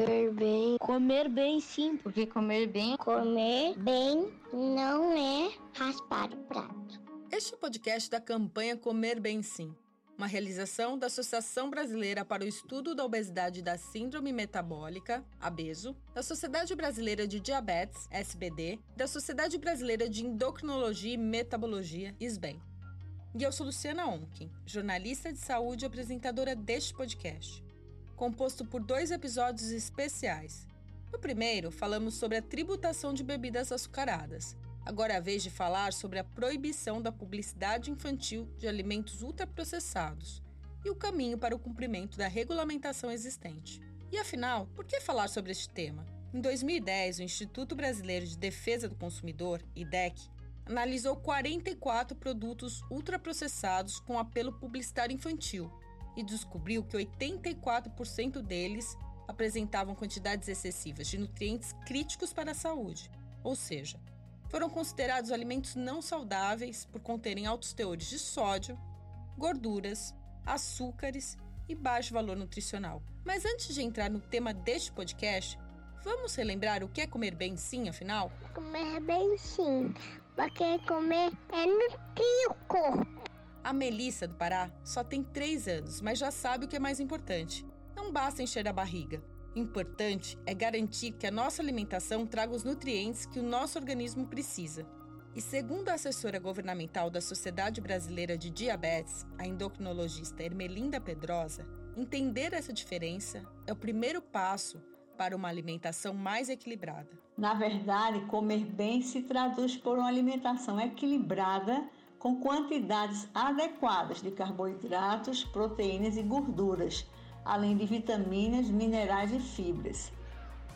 Comer bem. Comer bem sim, porque comer bem. Comer bem não é raspar o prato. Este é o podcast da campanha Comer Bem Sim, uma realização da Associação Brasileira para o Estudo da Obesidade e da Síndrome Metabólica, ABESO, da Sociedade Brasileira de Diabetes, SBD, da Sociedade Brasileira de Endocrinologia e Metabologia, SBEM. E eu sou Luciana Onkin, jornalista de saúde e apresentadora deste podcast, composto por dois episódios especiais. No primeiro, falamos sobre a tributação de bebidas açucaradas. Agora é a vez de falar sobre a proibição da publicidade infantil de alimentos ultraprocessados e o caminho para o cumprimento da regulamentação existente. E afinal, por que falar sobre este tema? Em 2010, o Instituto Brasileiro de Defesa do Consumidor, IDEC, analisou 44 produtos ultraprocessados com apelo publicitário infantil e descobriu que 84% deles apresentavam quantidades excessivas de nutrientes críticos para a saúde, ou seja, foram considerados alimentos não saudáveis por conterem altos teores de sódio, gorduras, açúcares e baixo valor nutricional. Mas antes de entrar no tema deste podcast, vamos relembrar o que é comer bem sim, afinal? Comer bem sim, porque comer é nutrir o corpo. A Melissa do Pará só tem 3 anos, mas já sabe o que é mais importante. Não basta encher a barriga. Importante é garantir que a nossa alimentação traga os nutrientes que o nosso organismo precisa. E segundo a assessora governamental da Sociedade Brasileira de Diabetes, a endocrinologista Ermelinda Pedrosa, entender essa diferença é o primeiro passo para uma alimentação mais equilibrada. Na verdade, comer bem se traduz por uma alimentação equilibrada com quantidades adequadas de carboidratos, proteínas e gorduras, além de vitaminas, minerais e fibras.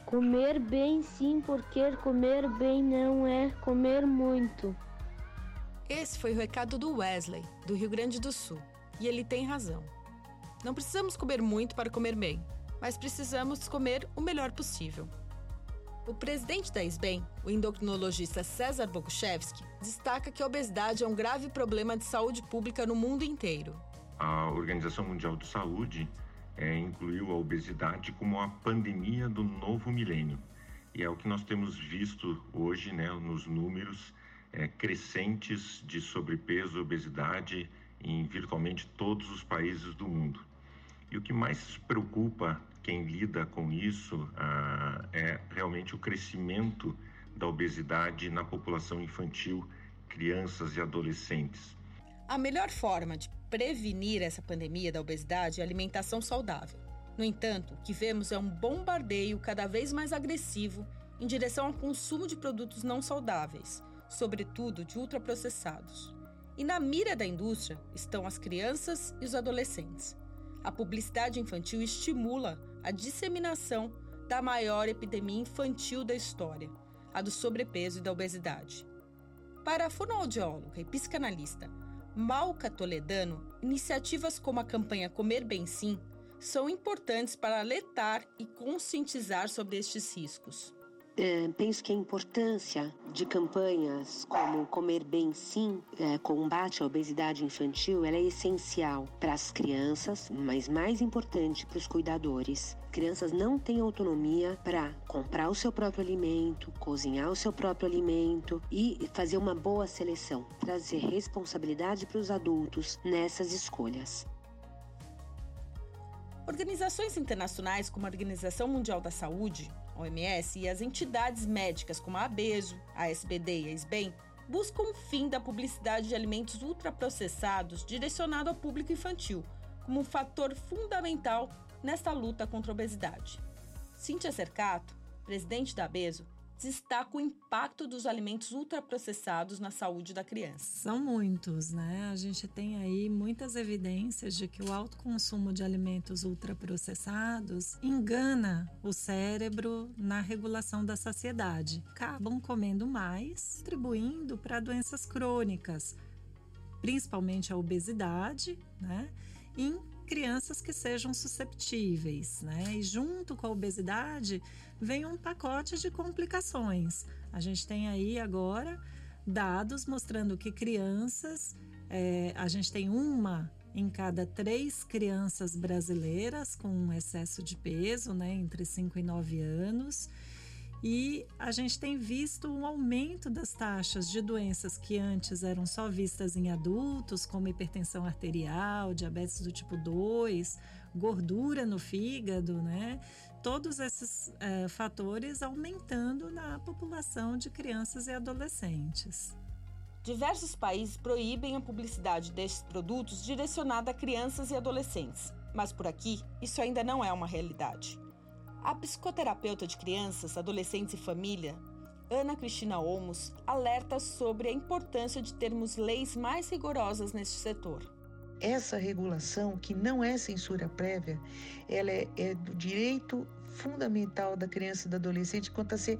Comer bem sim, porque comer bem não é comer muito. Esse foi o recado do Wesley, do Rio Grande do Sul, e ele tem razão. Não precisamos comer muito para comer bem, mas precisamos comer o melhor possível. O presidente da SBEM, o endocrinologista César Boguchevski, destaca que a obesidade é um grave problema de saúde pública no mundo inteiro. A Organização Mundial de Saúde é, incluiu a obesidade como a pandemia do novo milênio. E é o que nós temos visto hoje né, nos números é, crescentes de sobrepeso e obesidade em virtualmente todos os países do mundo. E o que mais preocupa quem lida com isso ah, é realmente o crescimento da obesidade na população infantil, crianças e adolescentes. A melhor forma de prevenir essa pandemia da obesidade é a alimentação saudável. No entanto, o que vemos é um bombardeio cada vez mais agressivo em direção ao consumo de produtos não saudáveis, sobretudo de ultraprocessados. E na mira da indústria estão as crianças e os adolescentes. A publicidade infantil estimula a disseminação da maior epidemia infantil da história, a do sobrepeso e da obesidade. Para a fonoaudióloga e psicanalista Malca Toledano, iniciativas como a campanha Comer Bem Sim são importantes para alertar e conscientizar sobre estes riscos. É, penso que a importância de campanhas como Comer Bem Sim, é, combate à obesidade infantil, ela é essencial para as crianças, mas mais importante para os cuidadores. Crianças não têm autonomia para comprar o seu próprio alimento, cozinhar o seu próprio alimento e fazer uma boa seleção, trazer responsabilidade para os adultos nessas escolhas. Organizações internacionais como a Organização Mundial da Saúde, OMS, e as entidades médicas como a ABESO, a SBD e a SBEM buscam o fim da publicidade de alimentos ultraprocessados direcionado ao público infantil, como um fator fundamental nesta luta contra a obesidade. Cíntia Cercato, presidente da ABESO, destaca o impacto dos alimentos ultraprocessados na saúde da criança. São muitos, né? A gente tem aí muitas evidências de que o alto consumo de alimentos ultraprocessados engana o cérebro na regulação da saciedade. Acabam comendo mais, contribuindo para doenças crônicas, principalmente a obesidade, né? Em crianças que sejam susceptíveis, né? E junto com a obesidade vem um pacote de complicações. A gente tem aí agora dados mostrando que crianças, é, a gente tem uma em cada três crianças brasileiras com excesso de peso, né, entre 5 e 9 anos. E a gente tem visto um aumento das taxas de doenças que antes eram só vistas em adultos, como hipertensão arterial, diabetes do tipo 2, gordura no fígado, né? Todos esses é, fatores aumentando na população de crianças e adolescentes. Diversos países proíbem a publicidade destes produtos direcionada a crianças e adolescentes, mas por aqui isso ainda não é uma realidade. A psicoterapeuta de crianças, adolescentes e família, Ana Cristina Olmos, alerta sobre a importância de termos leis mais rigorosas neste setor. Essa regulação, que não é censura prévia, ela é, é do direito fundamental da criança e do adolescente quanto a ser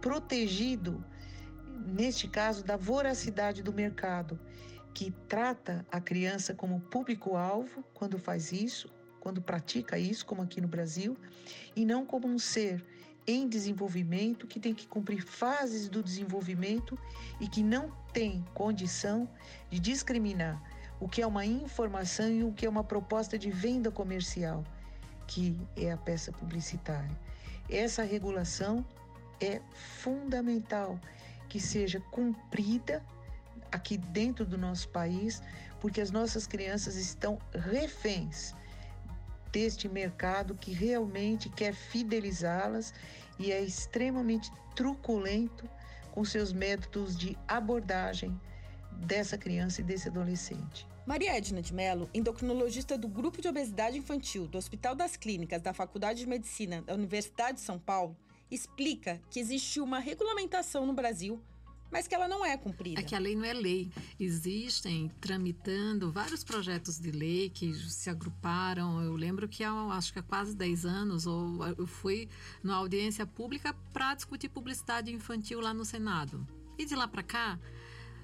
protegido neste caso, da voracidade do mercado, que trata a criança como público-alvo quando faz isso, quando pratica isso, como aqui no Brasil, e não como um ser em desenvolvimento que tem que cumprir fases do desenvolvimento e que não tem condição de discriminar o que é uma informação e o que é uma proposta de venda comercial, que é a peça publicitária. Essa regulação é fundamental que seja cumprida aqui dentro do nosso país, porque as nossas crianças estão reféns deste mercado que realmente quer fidelizá-las e é extremamente truculento com seus métodos de abordagem dessa criança e desse adolescente. Maria Edna de Mello, endocrinologista do Grupo de Obesidade Infantil do Hospital das Clínicas da Faculdade de Medicina da Universidade de São Paulo, explica que existe uma regulamentação no Brasil mas que ela não é cumprida. É que a lei não é lei. Existem tramitando vários projetos de lei que se agruparam. Eu lembro que há, acho que há quase 10 anos, ou eu fui numa audiência pública para discutir publicidade infantil lá no Senado. E de lá para cá,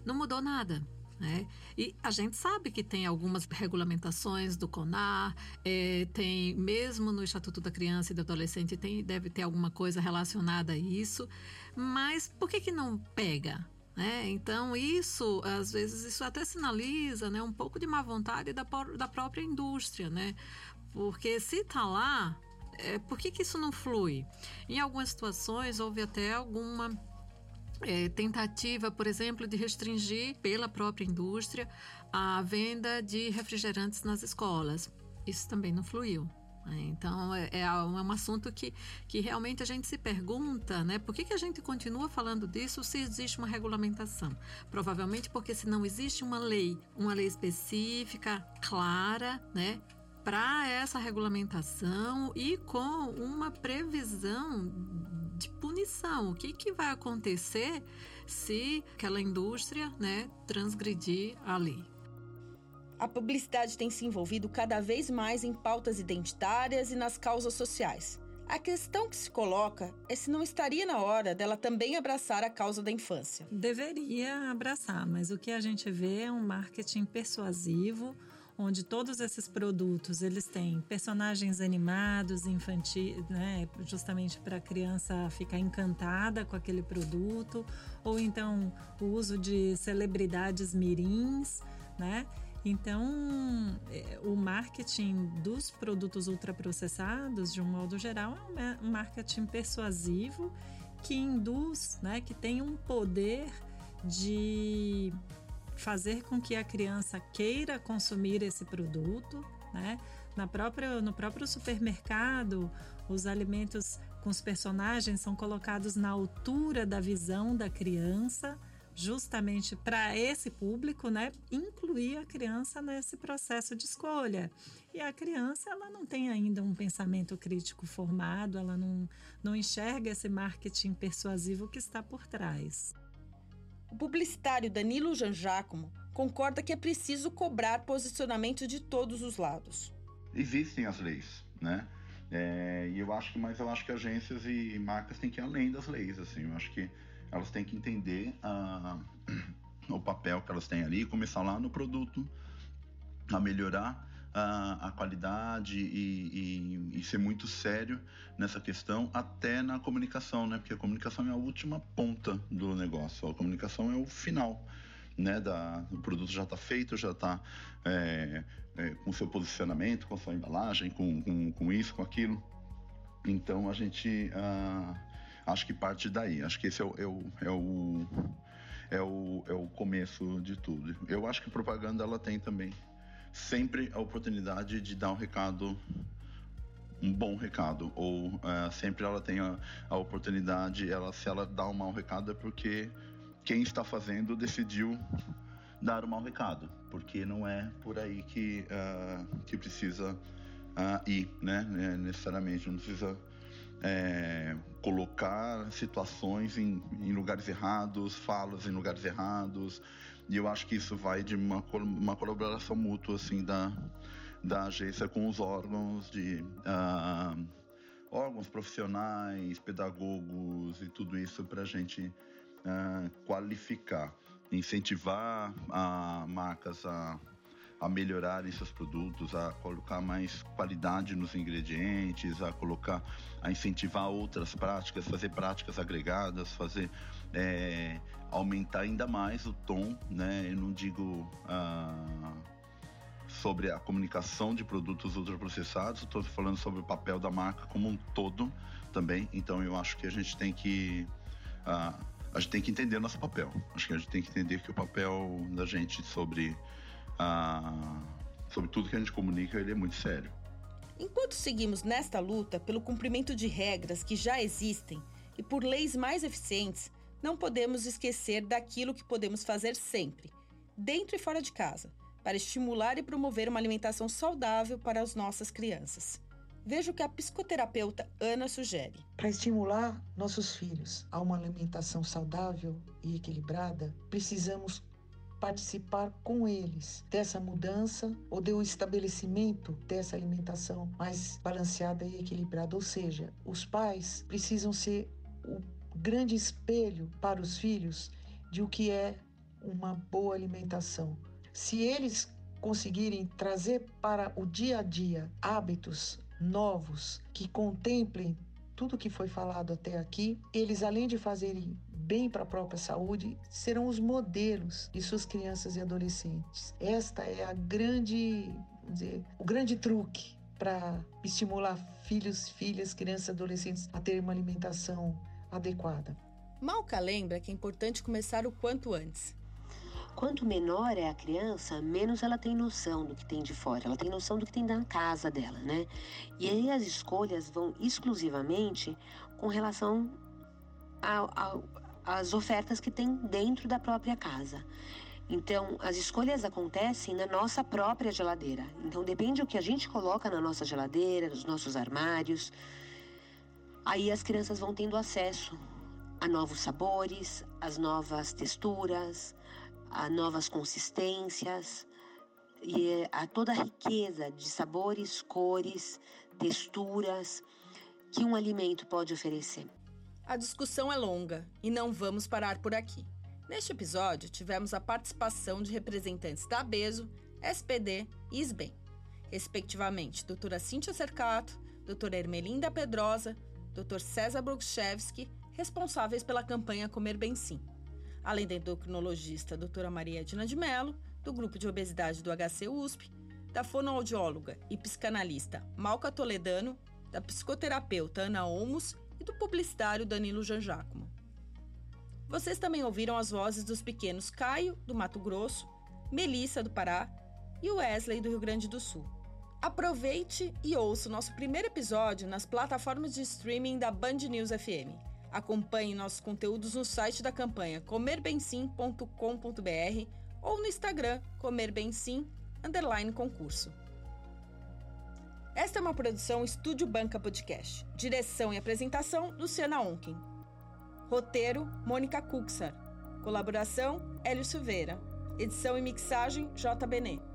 não mudou nada. Né? E a gente sabe que tem algumas regulamentações do CONAR, é, tem mesmo no Estatuto da Criança e do Adolescente tem, deve ter alguma coisa relacionada a isso, mas por que, que não pega? né então, isso, às vezes, isso até sinaliza né, um pouco de má vontade da, da própria indústria, né? Porque se está lá, é, por que, que isso não flui? Em algumas situações, houve até alguma é, tentativa, por exemplo, de restringir pela própria indústria a venda de refrigerantes nas escolas. Isso também não fluiu. Né? Então, é, é, um assunto que, que realmente a gente se pergunta, né? Por que, que a gente continua falando disso se existe uma regulamentação? Provavelmente porque se não existe uma lei, uma lei específica, clara, né? Para essa regulamentação e com uma previsão de punição. O que, que vai acontecer se aquela indústria né, transgredir a lei? A publicidade tem se envolvido cada vez mais em pautas identitárias e nas causas sociais. A questão que se coloca é se não estaria na hora dela também abraçar a causa da infância. Deveria abraçar, mas o que a gente vê é um marketing persuasivo onde todos esses produtos eles têm personagens animados, infantis, né, justamente para a criança ficar encantada com aquele produto, ou então o uso de celebridades mirins, né? Então, é, o marketing dos produtos ultraprocessados, de um modo geral, é um marketing persuasivo que induz, né, que tem um poder de fazer com que a criança queira consumir esse produto, né? Na própria, no próprio supermercado, os alimentos com os personagens são colocados na altura da visão da criança, justamente para esse público, né, incluir a criança nesse processo de escolha. E a criança, ela não tem ainda um pensamento crítico formado, ela não, não enxerga esse marketing persuasivo que está por trás. O publicitário Danilo Janjacomo concorda que é preciso cobrar posicionamento de todos os lados. Existem as leis, né? É, e eu acho que, mas eu acho que agências e marcas têm que ir além das leis, assim. Eu acho que elas têm que entender a, o papel que elas têm ali começar lá no produto a melhorar a, a qualidade e, e, e, ser muito sério nessa questão, até na comunicação, né? Porque a comunicação é a última ponta do negócio, a comunicação é o final. Né, da, o produto já está feito, já está é, é, com seu posicionamento, com sua embalagem, com, com, com isso, com aquilo. Então a gente uh, acho que parte daí. Acho que esse é o, é o, é o, é o, é o começo de tudo. Eu acho que a propaganda ela tem também sempre a oportunidade de dar um recado um bom recado ou uh, sempre ela tem a, a, oportunidade ela se ela dá um mau recado é porque quem está fazendo decidiu dar um mau recado porque não é por aí que uh, que precisa uh, ir né? É, necessariamente não precisa é, colocar situações em, em, lugares errados, falas em lugares errados, e eu acho que isso vai de uma, uma colaboração mútua assim da, da agência com os órgãos de uh, órgãos profissionais, pedagogos e tudo isso para a gente uh, qualificar, incentivar a marcas a a melhorarem seus produtos, a colocar mais qualidade nos ingredientes, a colocar, a incentivar outras práticas, fazer práticas agregadas, fazer é, aumentar ainda mais o tom, né? Eu não digo ah, sobre a comunicação de produtos ultraprocessados, estou falando sobre o papel da marca como um todo também. Então eu acho que a gente tem que ah, a gente tem que entender nosso papel. Acho que a gente tem que entender que o papel da gente sobre sobre tudo que a gente comunica, ele é muito sério. Enquanto seguimos nesta luta pelo cumprimento de regras que já existem e por leis mais eficientes, não podemos esquecer daquilo que podemos fazer sempre, dentro e fora de casa, para estimular e promover uma alimentação saudável para as nossas crianças. Veja o que a psicoterapeuta Ana sugere. Para estimular nossos filhos a uma alimentação saudável e equilibrada, precisamos participar com eles dessa mudança ou do estabelecimento dessa alimentação mais balanceada e equilibrada. Ou seja, os pais precisam ser o grande espelho para os filhos de o que é uma boa alimentação. Se eles conseguirem trazer para o dia a dia hábitos novos que contemplem tudo que foi falado até aqui, eles além de fazerem bem para a própria saúde serão os modelos de suas crianças e adolescentes. Esta é a grande, dizer, o grande truque para estimular filhos, filhas, crianças e adolescentes a terem uma alimentação adequada. Malca lembra que é importante começar o quanto antes. Quanto menor é a criança, menos ela tem noção do que tem de fora, ela tem noção do que tem na casa dela, né? E aí as escolhas vão exclusivamente com relação as ofertas que tem dentro da própria casa. Então, as escolhas acontecem na nossa própria geladeira. Então, depende do que a gente coloca na nossa geladeira, nos nossos armários. Aí as crianças vão tendo acesso a novos sabores, as novas texturas, a novas consistências e a toda a riqueza de sabores, cores, texturas que um alimento pode oferecer. A discussão é longa e não vamos parar por aqui. Neste episódio, tivemos a participação de representantes da ABESO, SPD e SBEM, respectivamente doutora Cíntia Cercato, doutora Ermelinda Pedrosa, Dr. César Brukchevski, responsáveis pela campanha Comer Bem Sim, além da endocrinologista doutora Maria Edna de Mello, do grupo de obesidade do HC USP, da fonoaudióloga e psicanalista Malca Toledano, da psicoterapeuta Ana Olmos e do publicitário Danilo Janjacomo. Vocês também ouviram as vozes dos pequenos Caio, do Mato Grosso, Melissa, do Pará e Wesley, do Rio Grande do Sul. Aproveite e ouça o nosso primeiro episódio nas plataformas de streaming da Band News FM. Acompanhe nossos conteúdos no site da campanha comerbemsim.com.br ou no Instagram comerbemsim underline concurso. Esta é uma produção Estúdio Banca Podcast. Direção e apresentação, Luciana Onken. Roteiro, Mônica Cuxar. Colaboração, Hélio Silveira. Edição e mixagem, J. Benet.